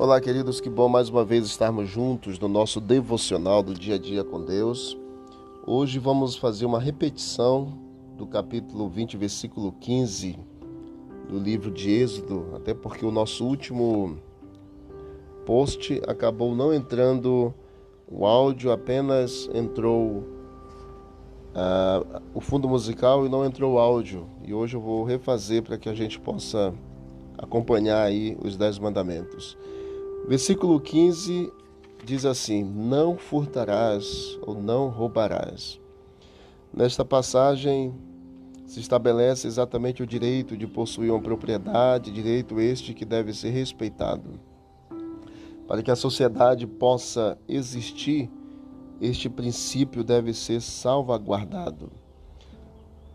Olá, queridos, que bom mais uma vez estarmos juntos no nosso devocional do dia a dia com Deus. Hoje vamos fazer uma repetição do capítulo 20, versículo 15 do livro de Êxodo, até porque o nosso último post acabou não entrando o áudio, apenas entrou uh, o fundo musical e não entrou o áudio. E hoje eu vou refazer para que a gente possa acompanhar aí os dez mandamentos. Versículo 15 diz assim: Não furtarás ou não roubarás. Nesta passagem se estabelece exatamente o direito de possuir uma propriedade, direito este que deve ser respeitado. Para que a sociedade possa existir, este princípio deve ser salvaguardado.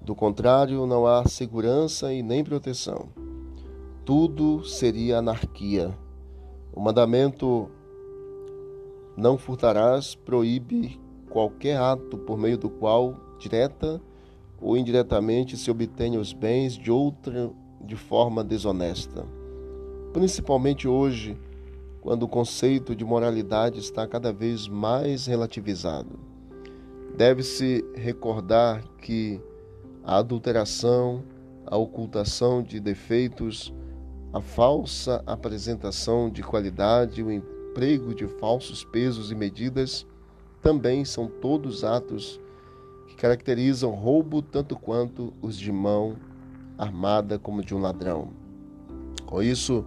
Do contrário, não há segurança e nem proteção. Tudo seria anarquia o mandamento não furtarás proíbe qualquer ato por meio do qual, direta ou indiretamente, se obtenha os bens de outra de forma desonesta. Principalmente hoje, quando o conceito de moralidade está cada vez mais relativizado. Deve-se recordar que a adulteração, a ocultação de defeitos, a falsa apresentação de qualidade, o emprego de falsos pesos e medidas também são todos atos que caracterizam roubo tanto quanto os de mão armada como de um ladrão. Com isso,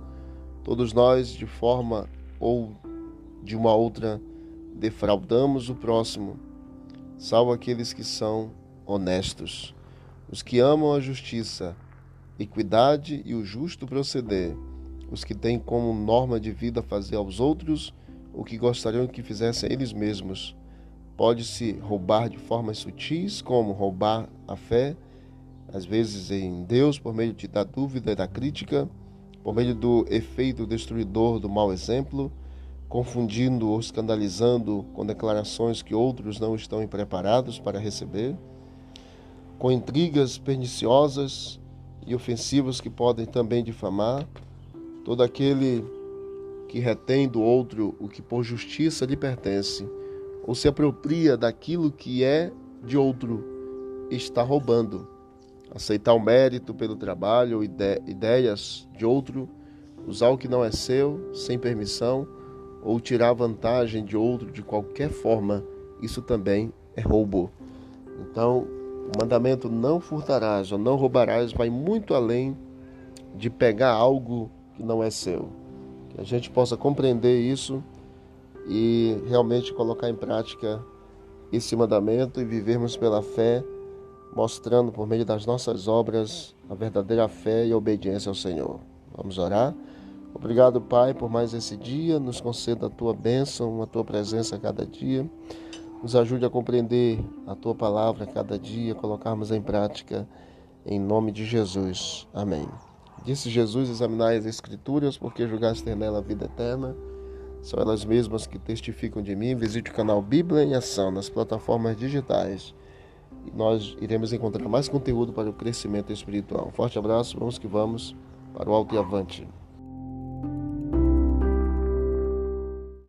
todos nós, de forma ou de uma outra, defraudamos o próximo, salvo aqueles que são honestos, os que amam a justiça equidade e o justo proceder, os que têm como norma de vida fazer aos outros o que gostariam que fizessem eles mesmos. Pode-se roubar de formas sutis, como roubar a fé, às vezes em Deus, por meio da dúvida e da crítica, por meio do efeito destruidor do mau exemplo, confundindo ou escandalizando com declarações que outros não estão preparados para receber, com intrigas perniciosas e ofensivos que podem também difamar, todo aquele que retém do outro o que por justiça lhe pertence, ou se apropria daquilo que é de outro, está roubando. Aceitar o mérito pelo trabalho ou ide ideias de outro, usar o que não é seu, sem permissão, ou tirar vantagem de outro de qualquer forma, isso também é roubo. Então, o mandamento não furtarás ou não roubarás vai muito além de pegar algo que não é seu. Que a gente possa compreender isso e realmente colocar em prática esse mandamento e vivermos pela fé, mostrando por meio das nossas obras a verdadeira fé e a obediência ao Senhor. Vamos orar? Obrigado, Pai, por mais esse dia. Nos conceda a tua bênção, a tua presença a cada dia. Nos ajude a compreender a tua palavra a cada dia, colocarmos em prática em nome de Jesus. Amém. Disse Jesus: Examinai as Escrituras, porque julgaste ter nela a vida eterna. São elas mesmas que testificam de mim. Visite o canal Bíblia em Ação nas plataformas digitais. E nós iremos encontrar mais conteúdo para o crescimento espiritual. Forte abraço, vamos que vamos, para o alto e avante.